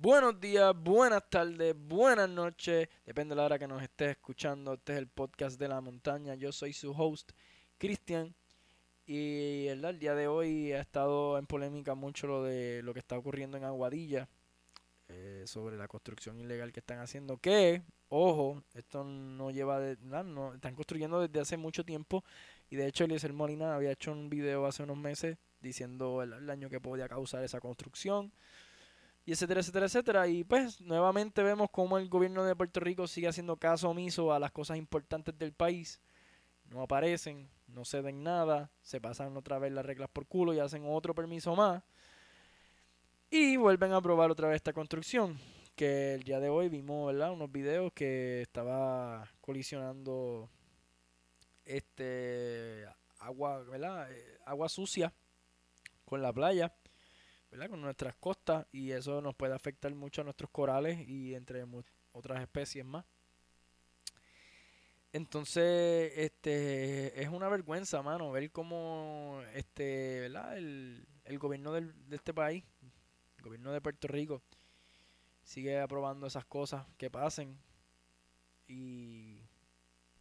Buenos días, buenas tardes, buenas noches. Depende de la hora que nos estés escuchando. Este es el podcast de la montaña. Yo soy su host, Cristian. Y el día de hoy ha estado en polémica mucho lo de lo que está ocurriendo en Aguadilla. eh, sobre la construcción ilegal que están haciendo. Que, ojo, esto no lleva de. No, están construyendo desde hace mucho tiempo. Y de hecho, Eliezer Molina había hecho un video hace unos meses diciendo el daño que podía causar esa construcción y etcétera, etcétera, etcétera. Y pues nuevamente vemos cómo el gobierno de Puerto Rico sigue haciendo caso omiso a las cosas importantes del país. No aparecen, no ceden nada, se pasan otra vez las reglas por culo y hacen otro permiso más. Y vuelven a aprobar otra vez esta construcción. Que el día de hoy vimos, ¿verdad? Unos videos que estaba colisionando este agua, ¿verdad? Eh, Agua sucia con la playa. ¿Verdad? con nuestras costas y eso nos puede afectar mucho a nuestros corales y entre otras especies más. Entonces, este es una vergüenza, mano, ver cómo este, ¿verdad? El, el gobierno del- de este país, el gobierno de Puerto Rico, sigue aprobando esas cosas que pasen y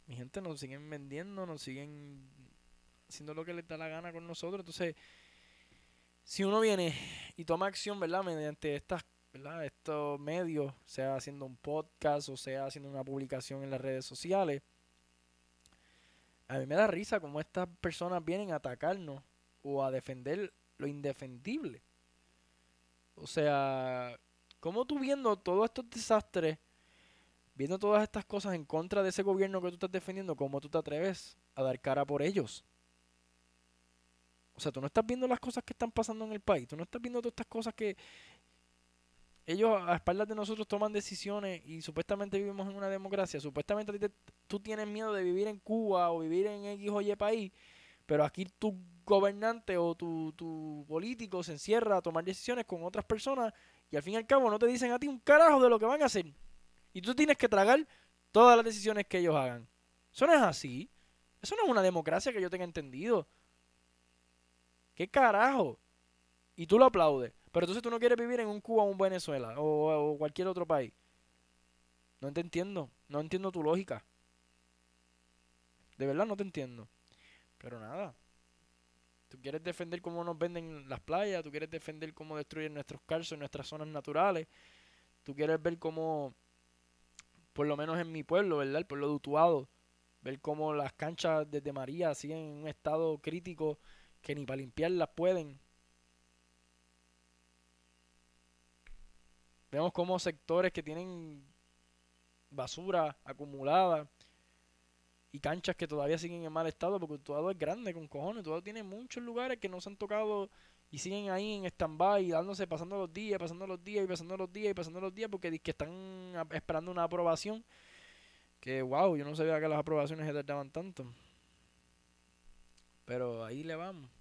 mi gente nos siguen vendiendo, nos siguen haciendo lo que les da la gana con nosotros. Entonces, si uno viene y toma acción, ¿verdad? Mediante estas, ¿verdad? estos medios, sea haciendo un podcast o sea haciendo una publicación en las redes sociales, a mí me da risa como estas personas vienen a atacarnos o a defender lo indefendible. O sea, como tú viendo todos estos desastres, viendo todas estas cosas en contra de ese gobierno que tú estás defendiendo, cómo tú te atreves a dar cara por ellos? O sea, tú no estás viendo las cosas que están pasando en el país. Tú no estás viendo todas estas cosas que ellos a espaldas de nosotros toman decisiones y supuestamente vivimos en una democracia. Supuestamente te- tú tienes miedo de vivir en Cuba o vivir en X o Y país, pero aquí tu gobernante o tu, tu político se encierra a tomar decisiones con otras personas y al fin y al cabo no te dicen a ti un carajo de lo que van a hacer. Y tú tienes que tragar todas las decisiones que ellos hagan. Eso no es así. Eso no es una democracia que yo tenga entendido. ¿Qué carajo? Y tú lo aplaudes. Pero entonces tú no quieres vivir en un Cuba o un Venezuela o, cualquier otro país. No te entiendo. No entiendo tu lógica. De verdad no te entiendo. Pero nada. Tú quieres defender cómo nos venden las playas. Tú quieres defender cómo destruyen nuestros calzos, nuestras zonas naturales. Tú quieres ver cómo, por lo menos en mi pueblo, ¿verdad? El pueblo de. Ver cómo las canchas desde María siguen en un estado crítico que ni para limpiarlas pueden. Vemos como sectores que tienen basura acumulada y canchas que todavía siguen en mal estado porque todo es grande con cojones. Todo tiene muchos lugares que no se han tocado y siguen ahí en stand-by, dándose, pasando los días, pasando los días y pasando los días y pasando los días porque que están esperando una aprobación. Que wow, yo no sabía que las aprobaciones se tardaban tanto. Pero ahí le vamos.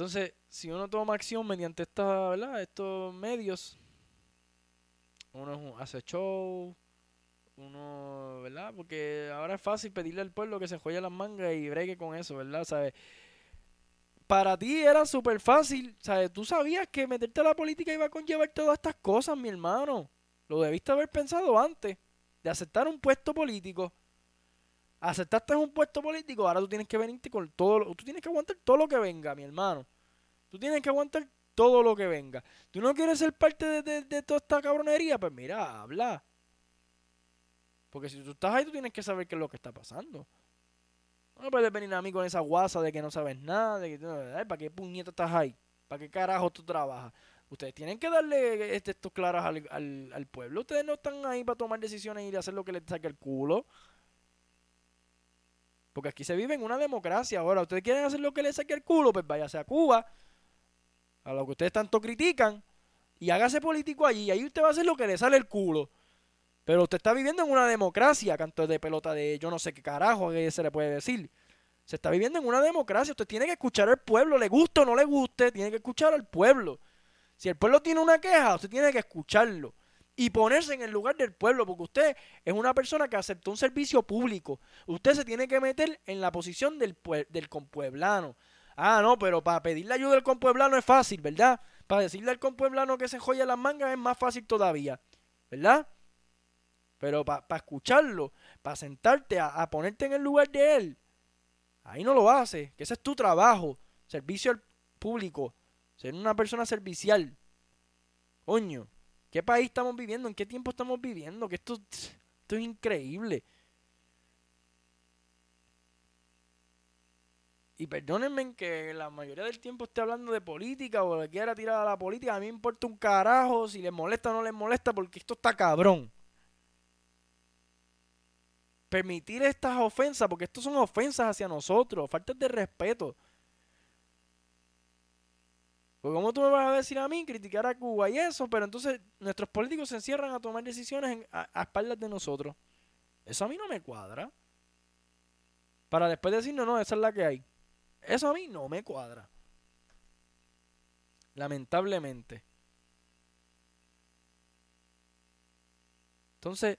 Entonces, si uno toma acción mediante esta, ¿verdad? estos medios, uno hace show, uno, ¿verdad? Porque ahora es fácil pedirle al pueblo que se joye las mangas y bregue con eso, ¿verdad? ¿Sabes? Para ti era súper fácil, ¿sabes? Tú sabías que meterte a la política iba a conllevar todas estas cosas, mi hermano. Lo debiste haber pensado antes de aceptar un puesto político. Aceptaste un puesto político, ahora tú tienes que venirte con todo, lo- tú tienes que aguantar todo lo que venga, mi hermano. Tú tienes que aguantar todo lo que venga. ¿Tú no quieres ser parte de, de- de toda esta cabronería? Pues mira, habla. Porque si tú estás ahí, tú tienes que saber qué es lo que está pasando. No puedes venir a mí con esa guasa de que no sabes nada, de que ¿para qué puñeta estás ahí? ¿Para qué carajo tú trabajas? Ustedes tienen que darle este, estos claros al, al, al pueblo. Ustedes no están ahí para tomar decisiones y hacer lo que les saque el culo. Porque aquí se vive en una democracia. Ahora, ustedes quieren hacer lo que les saque el culo, pues váyase a Cuba, a lo que ustedes tanto critican, y hágase político allí. Y ahí usted va a hacer lo que le sale el culo. Pero usted está viviendo en una democracia, canto de pelota de yo no sé qué carajo que se le puede decir. Se está viviendo en una democracia. Usted tiene que escuchar al pueblo, le guste o no le guste, tiene que escuchar al pueblo. Si el pueblo tiene una queja, usted tiene que escucharlo y ponerse en el lugar del pueblo, porque usted es una persona que aceptó un servicio público. Usted se tiene que meter en la posición del, del compueblano. Ah, no, pero para pedirle ayuda al compueblano es fácil, ¿verdad? Para decirle al compueblano que se joya las mangas es más fácil todavía, ¿verdad? Pero para escucharlo, para sentarte a, ponerte en el lugar de él, ahí no lo hace, que ese es tu trabajo, servicio al público, ser una persona servicial. Coño, ¿qué país estamos viviendo? ¿En qué tiempo estamos viviendo? Que esto, es increíble. Y perdónenme que la mayoría del tiempo esté hablando de política o le quiera tirar a la política. A mí me importa un carajo si les molesta o no les molesta porque esto está cabrón. Permitir estas ofensas, porque esto son ofensas hacia nosotros, faltas de respeto. Porque ¿cómo tú me vas a decir a mí criticar a Cuba y eso? Pero entonces nuestros políticos se encierran a tomar decisiones a espaldas de nosotros. Eso a mí no me cuadra. Para después decir, no, no, esa es la que hay. Eso a mí no me cuadra. Lamentablemente. Entonces,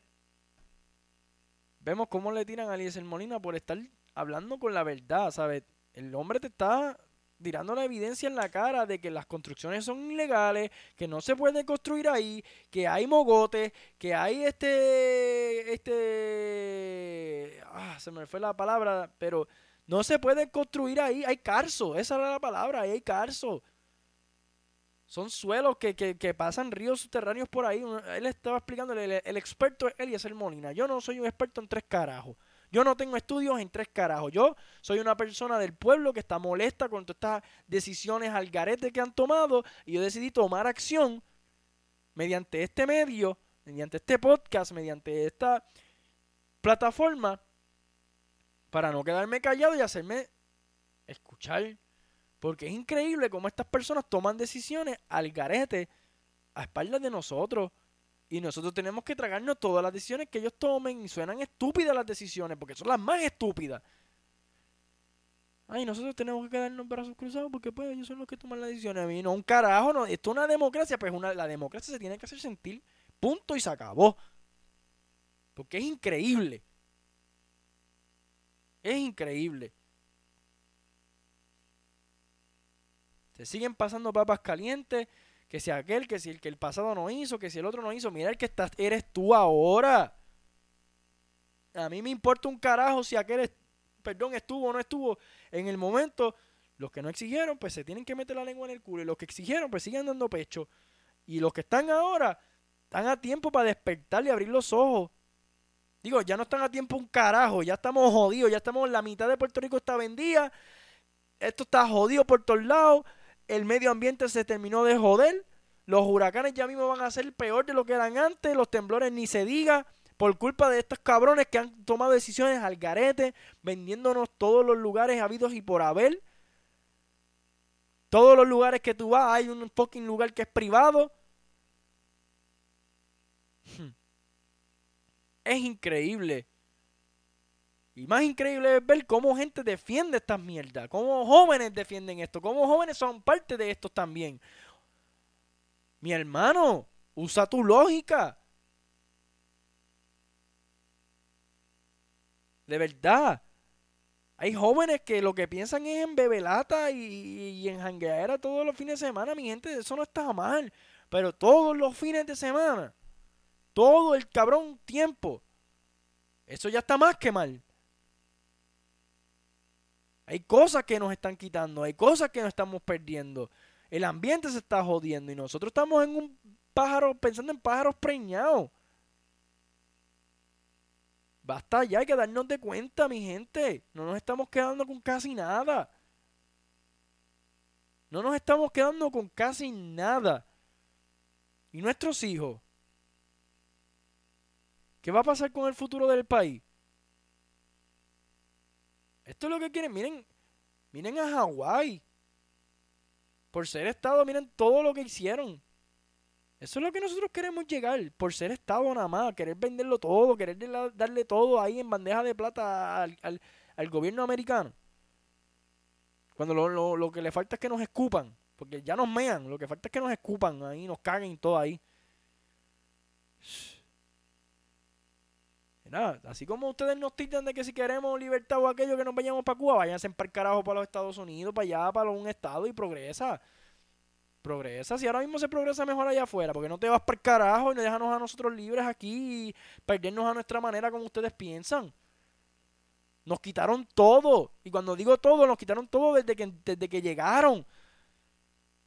vemos cómo le tiran a Eliezer Molina por estar hablando con la verdad, ¿sabes? El hombre te está tirando la evidencia en la cara de que las construcciones son ilegales, que no se puede construir ahí, que hay mogotes, que hay este este ah, se me fue la palabra, pero no se puede construir ahí, hay carso, esa era la palabra, ahí hay carso. Son suelos que, pasan ríos subterráneos por ahí. Él estaba explicando, el, experto es Eliezer Molina. Yo no soy un experto en tres carajos. Yo no tengo estudios en tres carajos. Yo soy una persona del pueblo que está molesta con todas estas decisiones al garete que han tomado y yo decidí tomar acción mediante este medio, mediante este podcast, mediante esta plataforma para no quedarme callado y hacerme escuchar. Porque es increíble cómo estas personas toman decisiones al garete a espaldas de nosotros. Y nosotros tenemos que tragarnos todas las decisiones que ellos tomen. Y suenan estúpidas las decisiones, porque son las más estúpidas. Ay, nosotros tenemos que quedarnos brazos cruzados porque pues ellos son los que toman las decisiones. A mí no, un carajo, no. Esto es una democracia, pues una, la democracia se tiene que hacer sentir. Punto y se acabó. Porque es increíble es increíble. Se siguen pasando papas calientes, que si aquel, que si el que el pasado no hizo, que si el otro no hizo, mira el que estás, eres tú ahora. A mí me importa un carajo si aquel, perdón, estuvo o no estuvo. En el momento, los que no exigieron, pues se tienen que meter la lengua en el culo. Y los que exigieron, pues siguen dando pecho. Y los que están ahora, están a tiempo para despertar y abrir los ojos. Digo, ya no están a tiempo un carajo, ya estamos jodidos, ya estamos, la mitad de Puerto Rico está vendida, esto está jodido por todos lados, el medio ambiente se terminó de joder, los huracanes ya mismo van a ser peor de lo que eran antes, los temblores ni se diga, por culpa de estos cabrones que han tomado decisiones al garete, vendiéndonos todos los lugares habidos y por haber. Todos los lugares que tú vas, hay un fucking lugar que es privado. Hmm es increíble. Y más increíble es ver cómo gente defiende estas mierdas, cómo jóvenes defienden esto, cómo jóvenes son parte de esto también. Mi hermano, usa tu lógica. De verdad. Hay jóvenes que lo que piensan es en bebelata y, en jangueadera todos los fines de semana. Mi gente, eso no está mal. Pero todos los fines de semana todo el cabrón tiempo. Eso ya está más que mal. Hay cosas que nos están quitando, hay cosas que nos estamos perdiendo. El ambiente se está jodiendo y nosotros estamos en un pájaro, pensando en pájaros preñados. Basta ya, hay que darnos de cuenta, mi gente. No nos estamos quedando con casi nada. No nos estamos quedando con casi nada. Y nuestros hijos, ¿Qué va a pasar con el futuro del país? Esto es lo que quieren. Miren, miren a Hawái. Por ser Estado, miren todo lo que hicieron. Eso es lo que nosotros queremos llegar. Por ser Estado nada más. Querer venderlo todo. Querer darle todo ahí en bandeja de plata al, gobierno americano. Cuando lo, lo, que le falta es que nos escupan. Porque ya nos mean. Lo que falta es que nos escupan ahí. Nos caguen todo ahí. Así como ustedes nos tildan de que si queremos libertad o aquello que nos vayamos para Cuba, váyanse para el carajo para los Estados Unidos, para allá, para un estado y progresa. Progresa, si ahora mismo se progresa mejor allá afuera, porque no te vas para el carajo y no déjanos a nosotros libres aquí y perdernos a nuestra manera como ustedes piensan. Nos quitaron todo. Y cuando digo todo, nos quitaron todo desde que, desde que llegaron.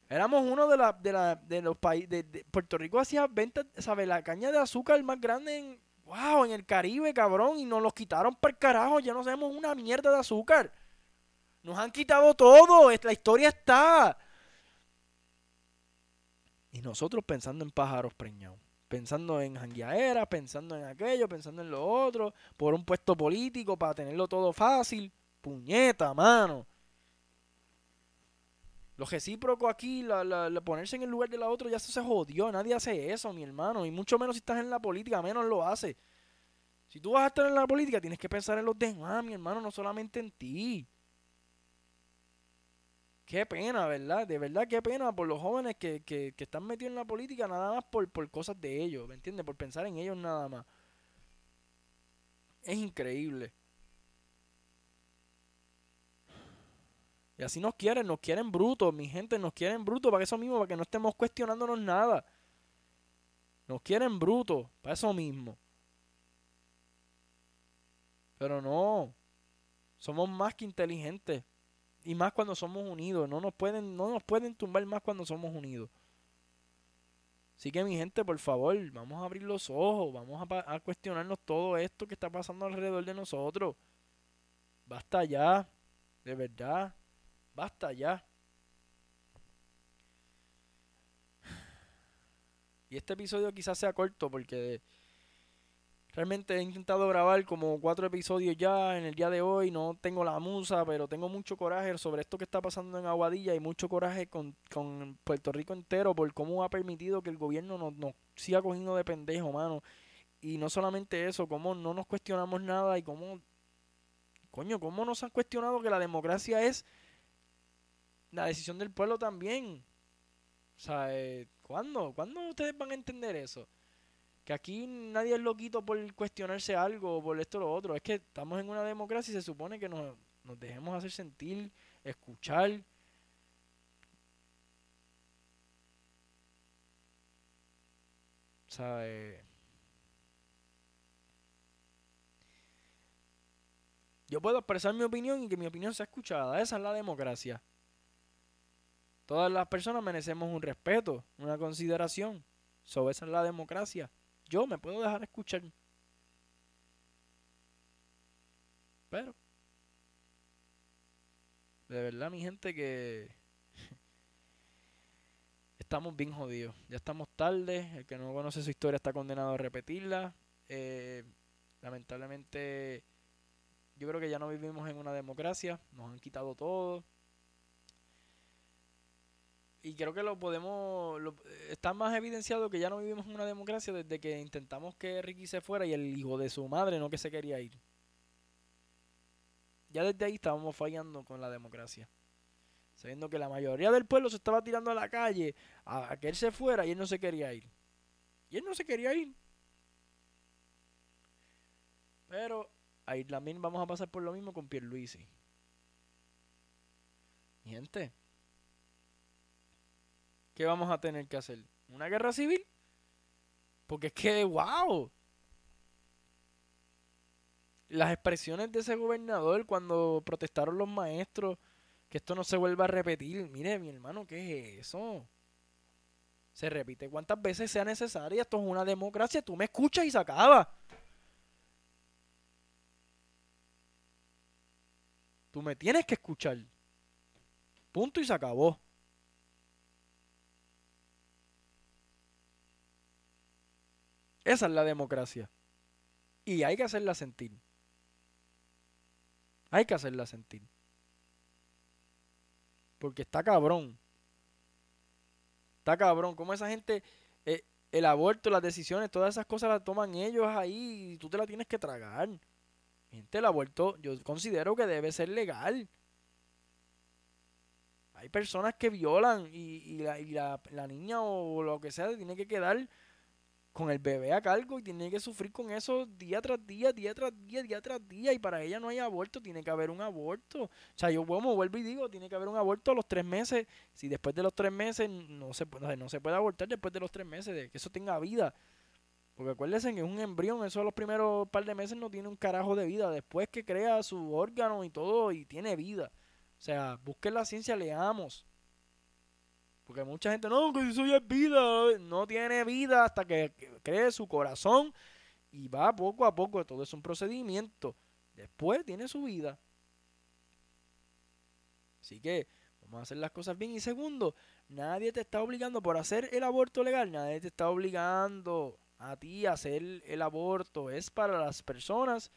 Éramos uno de, la, de, la, de los países. De, Puerto Rico hacía ventas, ¿sabes? La caña de azúcar más grande en. ¡Wow! En el Caribe, cabrón. Y nos los quitaron para el carajo. Ya no sabemos una mierda de azúcar. Nos han quitado todo. La historia está. Y nosotros pensando en pájaros preñados pensando en jangueaera, pensando en aquello, pensando en lo otro, por un puesto político para tenerlo todo fácil. Puñeta, mano. Lo recíproco aquí, la, ponerse en el lugar de la otra, ya se jodió. Nadie hace eso, mi hermano. Y mucho menos si estás en la política, menos lo hace. Si tú vas a estar en la política, tienes que pensar en los demás, mi hermano, no solamente en ti. Qué pena, ¿verdad? De verdad, qué pena por los jóvenes que, que, que están metidos en la política nada más por, por cosas de ellos, ¿me entiendes? Por pensar en ellos nada más. Es increíble. Y así nos quieren, nos quieren brutos, mi gente, nos quieren brutos para eso mismo, para que no estemos cuestionándonos nada. Nos quieren brutos, para eso mismo. Pero no, somos más que inteligentes. Y más cuando somos unidos. No nos pueden, no nos pueden tumbar más cuando somos unidos. Así que mi gente, por favor, vamos a abrir los ojos, vamos a, a cuestionarnos todo esto que está pasando alrededor de nosotros. Basta ya, de verdad, basta ya. Y este episodio quizás sea corto porque Realmente he intentado grabar como cuatro episodios ya en el día de hoy. No tengo la musa, pero tengo mucho coraje sobre esto que está pasando en Aguadilla y mucho coraje con, Puerto Rico entero por cómo ha permitido que el gobierno nos, nos siga cogiendo de pendejo, mano. Y no solamente eso, cómo no nos cuestionamos nada y cómo, coño, cómo nos han cuestionado que la democracia es la decisión del pueblo también. O sea, eh, ¿cuándo? ¿Cuándo ustedes van a entender eso? que aquí nadie es loquito por cuestionarse algo o por esto o lo otro. Es que estamos en una democracia y se supone que nos, nos dejemos hacer sentir, escuchar. ¿Sabe? Yo puedo expresar mi opinión y que mi opinión sea escuchada. Esa es la democracia. Todas las personas merecemos un respeto, una consideración. Sobre esa es la democracia. Yo me puedo dejar escuchar. Pero, de verdad, mi gente, que estamos bien jodidos. Ya estamos tarde. El que no conoce su historia está condenado a repetirla. Eh, lamentablemente, yo creo que ya no vivimos en una democracia. Nos han quitado todo y creo que lo podemos. está más evidenciado que ya no vivimos en una democracia desde que intentamos que Ricky se fuera y el hijo de su madre no que se quería ir. Ya desde ahí estábamos fallando con la democracia. Sabiendo que la mayoría del pueblo se estaba tirando a la calle a, que él se fuera y él no se quería ir. Y él no se quería ir. Pero ahí también vamos a pasar por lo mismo con Pierluisi. Mi gente, ¿qué vamos a tener que hacer? ¿Una guerra civil? Porque es que, wow. Las expresiones de ese gobernador cuando protestaron los maestros, que esto no se vuelva a repetir. Mire, mi hermano, ¿qué es eso? Se repite cuantas veces sea necesaria. Esto es una democracia. Tú me escuchas y se acaba. Tú me tienes que escuchar. Punto y se acabó. Esa es la democracia. Y hay que hacerla sentir. Hay que hacerla sentir. Porque está cabrón. Está cabrón. Como esa gente, eh, el aborto, las decisiones, todas esas cosas las toman ellos ahí y tú te la tienes que tragar. Gente, el aborto yo considero que debe ser legal. Hay personas que violan y, la, y la, la niña o lo que sea tiene que quedar con el bebé a cargo y tiene que sufrir con eso día tras día, día tras día, día tras día. Y para ella no hay aborto, tiene que haber un aborto. O sea, yo como vuelvo y digo, tiene que haber un aborto a los tres meses. Si después de los tres meses no se, puede, no se puede abortar, después de los tres meses, de que eso tenga vida. Porque acuérdense que es un embrión, eso a los primeros par de meses no tiene un carajo de vida. Después que crea su órgano y todo y tiene vida. O sea, busquen la ciencia, leamos. Porque mucha gente, no, que eso ya es vida. No tiene vida hasta que cree su corazón y va poco a poco. Todo es un procedimiento. Después tiene su vida. Así que vamos a hacer las cosas bien. Y segundo, nadie te está obligando por hacer el aborto legal. Nadie te está obligando a ti a hacer el aborto. Es para las personas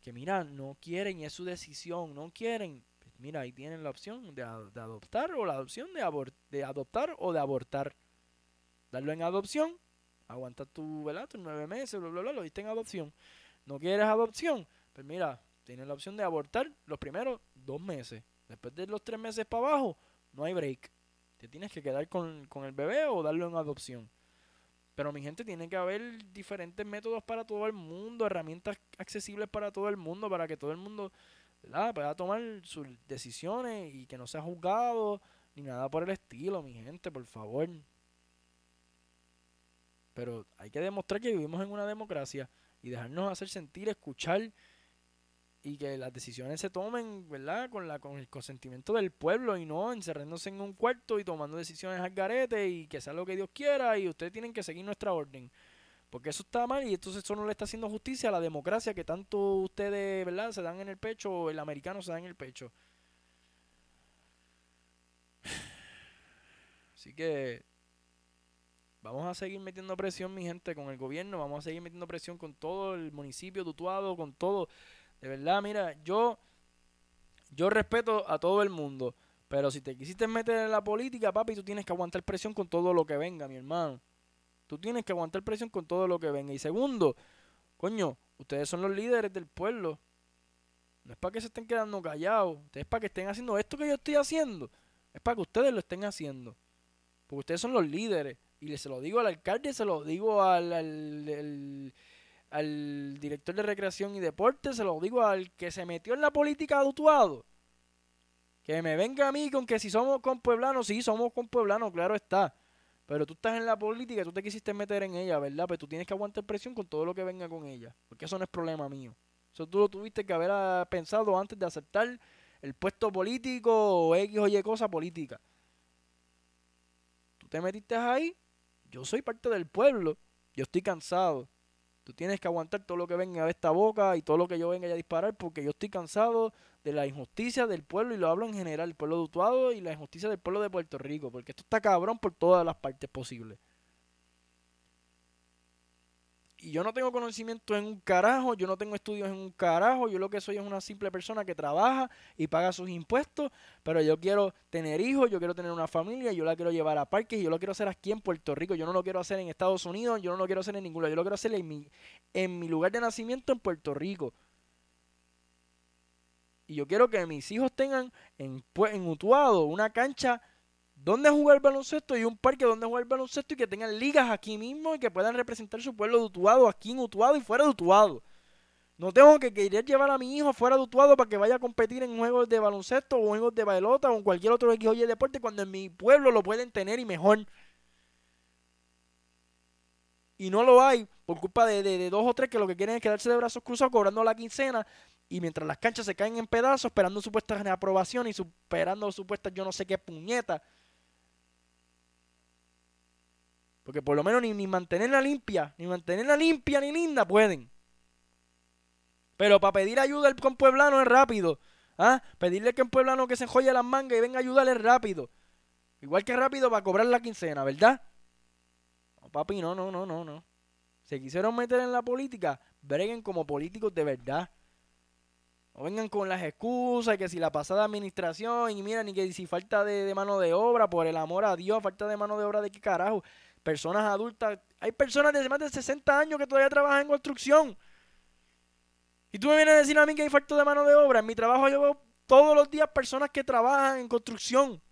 que, mira, no quieren y es su decisión. No quieren mira, ahí tienen la opción de, adoptar o la opción de, de adoptar o de abortar. Darlo en adopción, aguanta tu, ¿verdad? Tus nueve meses, bla, bla, bla, lo diste en adopción. ¿No quieres adopción? Pues mira, tienes la opción de abortar los primeros dos meses. Después de los tres meses para abajo, no hay break. Te tienes que quedar con, con el bebé o darlo en adopción. Pero mi gente, tiene que haber diferentes métodos para todo el mundo, herramientas accesibles para todo el mundo, para que todo el mundo ¿verdad? Pueda tomar sus decisiones y que no sea juzgado ni nada por el estilo, mi gente, por favor. Pero hay que demostrar que vivimos en una democracia y dejarnos hacer sentir, escuchar y que las decisiones se tomen, ¿verdad? Con la con el consentimiento del pueblo y no encerrándose en un cuarto y tomando decisiones al garete y que sea lo que Dios quiera y ustedes tienen que seguir nuestra orden. Porque eso está mal y entonces eso no le está haciendo justicia a la democracia que tanto ustedes, ¿verdad? Se dan en el pecho, el americano se da en el pecho. Así que vamos a seguir metiendo presión, mi gente, con el gobierno, vamos a seguir metiendo presión con todo el municipio tutuado, con todo. De verdad, mira, yo yo respeto a todo el mundo, pero si te quisiste meter en la política, papi, tú tienes que aguantar presión con todo lo que venga, mi hermano. Tú tienes que aguantar presión con todo lo que venga. Y segundo, coño, ustedes son los líderes del pueblo. No es para que se estén quedando callados. Es para que estén haciendo esto que yo estoy haciendo. Es para que ustedes lo estén haciendo. Porque ustedes son los líderes. Y se lo digo al alcalde, se lo digo al, al, director de recreación y deporte, se lo digo al que se metió en la política adutuado. Que me venga a mí con que si somos con pueblanos, sí, somos con pueblanos, claro está. Pero tú estás en la política y tú te quisiste meter en ella, ¿verdad? Pero pues tú tienes que aguantar presión con todo lo que venga con ella. Porque eso no es problema mío. Eso tú lo tuviste que haber ah, pensado antes de aceptar el puesto político o X o Y cosa política. Tú te metiste ahí. Yo soy parte del pueblo. Yo estoy cansado. Tienes que aguantar todo lo que venga de esta boca y todo lo que yo venga a disparar porque yo estoy cansado de la injusticia del pueblo, y lo hablo en general, el pueblo de Utuado y la injusticia del pueblo de Puerto Rico, porque esto está cabrón por todas las partes posibles. Y yo no tengo conocimiento en un carajo, yo no tengo estudios en un carajo, yo lo que soy es una simple persona que trabaja y paga sus impuestos, pero yo quiero tener hijos, yo quiero tener una familia, yo la quiero llevar a parques yo lo quiero hacer aquí en Puerto Rico, yo no lo quiero hacer en Estados Unidos, yo no lo quiero hacer en ningún lado, yo lo quiero hacer en mi, en mi lugar de nacimiento en Puerto Rico. Y yo quiero que mis hijos tengan en, en Utuado una cancha donde jugar baloncesto y un parque donde jugar baloncesto y que tengan ligas aquí mismo y que puedan representar su pueblo de Utuado aquí en Utuado y fuera de Utuado. No tengo que querer llevar a mi hijo fuera de Utuado para que vaya a competir en juegos de baloncesto o juegos de bailota o en cualquier otro X o Y deporte cuando en mi pueblo lo pueden tener y mejor. Y no lo hay por culpa de, de dos o tres que lo que quieren es quedarse de brazos cruzados cobrando la quincena y mientras las canchas se caen en pedazos, esperando supuestas aprobación y esperando supuestas yo no sé qué puñeta. Porque por lo menos ni, ni mantenerla limpia, ni mantenerla limpia ni linda pueden. Pero para pedir ayuda al pueblano es rápido. ¿Ah? Pedirle que un pueblano que se enjoye las mangas y venga a ayudarle rápido. Igual que rápido para cobrar la quincena, ¿verdad? No, papi, no, no, no, no, no. Se quisieron meter en la política, breguen como políticos de verdad. No vengan con las excusas, que si la pasada administración, y mira, ni que si falta de, mano de obra, por el amor a Dios, falta de mano de obra de qué carajo. Personas adultas, hay personas de más de 60 años que todavía trabajan en construcción. Y tú me vienes a decir a mí que hay falta de mano de obra. En mi trabajo yo veo todos los días personas que trabajan en construcción.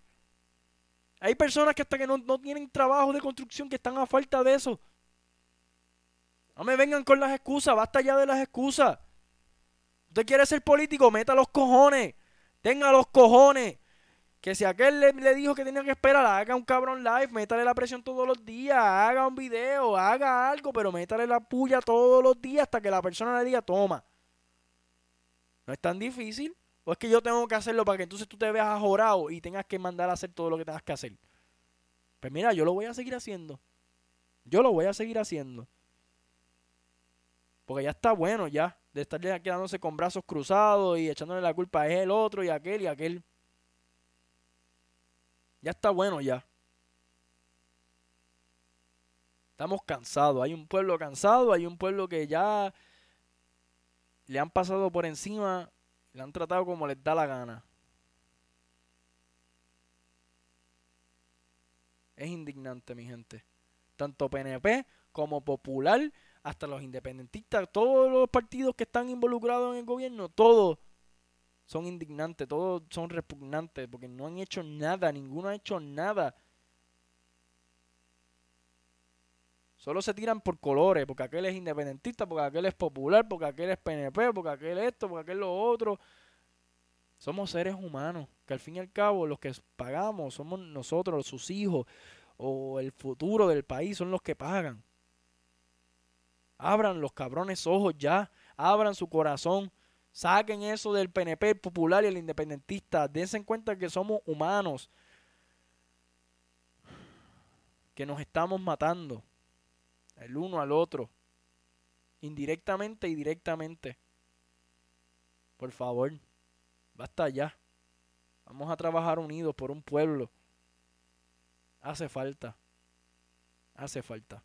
Hay personas que hasta que no, no tienen trabajo de construcción que están a falta de eso. No me vengan con las excusas, basta ya de las excusas. Usted quiere ser político, meta los cojones. Tenga los cojones. Que si aquel le, dijo que tenía que esperar, haga un cabrón live, métale la presión todos los días, haga un video, haga algo, pero métale la puya todos los días hasta que la persona le diga, toma. No es tan difícil. O es que yo tengo que hacerlo para que entonces tú te veas ajorado y tengas que mandar a hacer todo lo que tengas que hacer. Pues mira, yo lo voy a seguir haciendo. Yo lo voy a seguir haciendo. Porque ya está bueno ya de estar quedándose con brazos cruzados y echándole la culpa a él, otro y aquel y aquel. Ya está bueno ya. Estamos cansados. Hay un pueblo cansado, hay un pueblo que ya le han pasado por encima, le han tratado como les da la gana. Es indignante, mi gente. Tanto PNP como Popular, hasta los independentistas, todos los partidos que están involucrados en el gobierno, todos son indignantes, todos son repugnantes, porque no han hecho nada, ninguno ha hecho nada. Solo se tiran por colores, porque aquel es independentista, porque aquel es popular, porque aquel es PNP, porque aquel esto, porque aquel lo otro. Somos seres humanos, que al fin y al cabo los que pagamos somos nosotros, sus hijos, o el futuro del país son los que pagan. Abran los cabrones ojos ya, abran su corazón, Saquen eso del PNP popular y el independentista. Dense en cuenta que somos humanos. Que nos estamos matando. El uno al otro. Indirectamente y directamente. Por favor. Basta ya. Vamos a trabajar unidos por un pueblo. Hace falta. Hace falta.